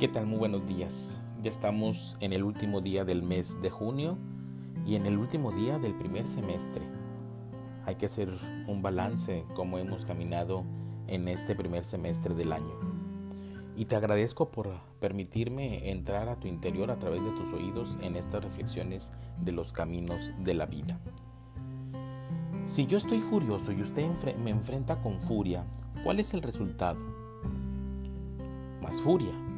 ¿Qué tal? Muy buenos días. Ya estamos en el último día del mes de junio y en el último día del primer semestre. Hay que hacer un balance cómo hemos caminado en este primer semestre del año. Y te agradezco por permitirme entrar a tu interior a través de tus oídos en estas reflexiones de los caminos de la vida. Si yo estoy furioso y usted me enfrenta con furia, ¿cuál es el resultado? Más furia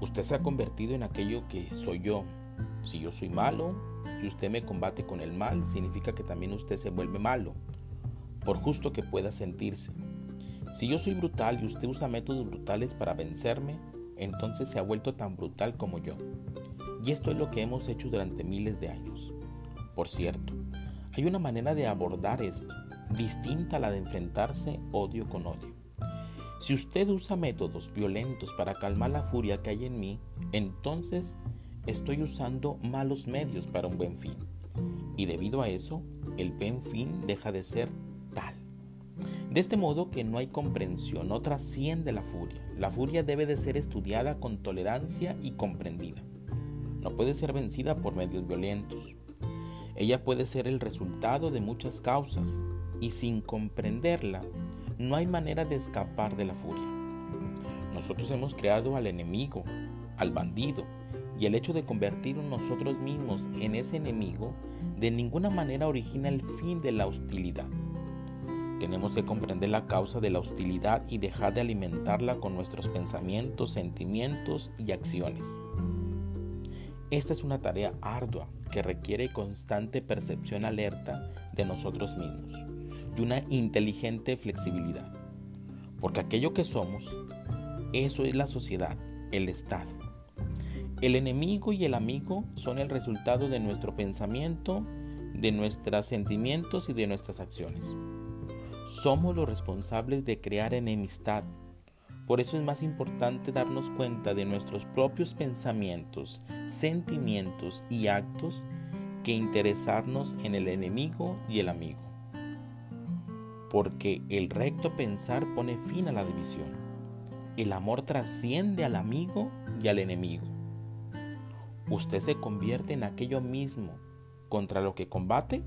Usted se ha convertido en aquello que soy yo. Si yo soy malo y usted me combate con el mal, significa que también usted se vuelve malo, por justo que pueda sentirse. Si yo soy brutal y usted usa métodos brutales para vencerme, entonces se ha vuelto tan brutal como yo. Y esto es lo que hemos hecho durante miles de años. Por cierto, hay una manera de abordar esto, distinta a la de enfrentarse odio con odio. Si usted usa métodos violentos para calmar la furia que hay en mí, entonces estoy usando malos medios para un buen fin. Y debido a eso, el buen fin deja de ser tal. De este modo que no hay comprensión, no trasciende la furia. La furia debe de ser estudiada con tolerancia y comprendida. No puede ser vencida por medios violentos. Ella puede ser el resultado de muchas causas y sin comprenderla no hay manera de escapar de la furia. Nosotros hemos creado al enemigo, al bandido, y el hecho de convertirnos nosotros mismos en ese enemigo de ninguna manera origina el fin de la hostilidad. Tenemos que comprender la causa de la hostilidad y dejar de alimentarla con nuestros pensamientos, sentimientos y acciones. Esta es una tarea ardua que requiere constante percepción alerta de nosotros mismos y una inteligente flexibilidad. Porque aquello que somos, eso es la sociedad, el Estado. El enemigo y el amigo son el resultado de nuestro pensamiento, de nuestros sentimientos y de nuestras acciones. Somos los responsables de crear enemistad. Por eso es más importante darnos cuenta de nuestros propios pensamientos, sentimientos y actos que interesarnos en el enemigo y el amigo porque el recto pensar pone fin a la división. El amor trasciende al amigo y al enemigo. Usted se convierte en aquello mismo contra lo que combate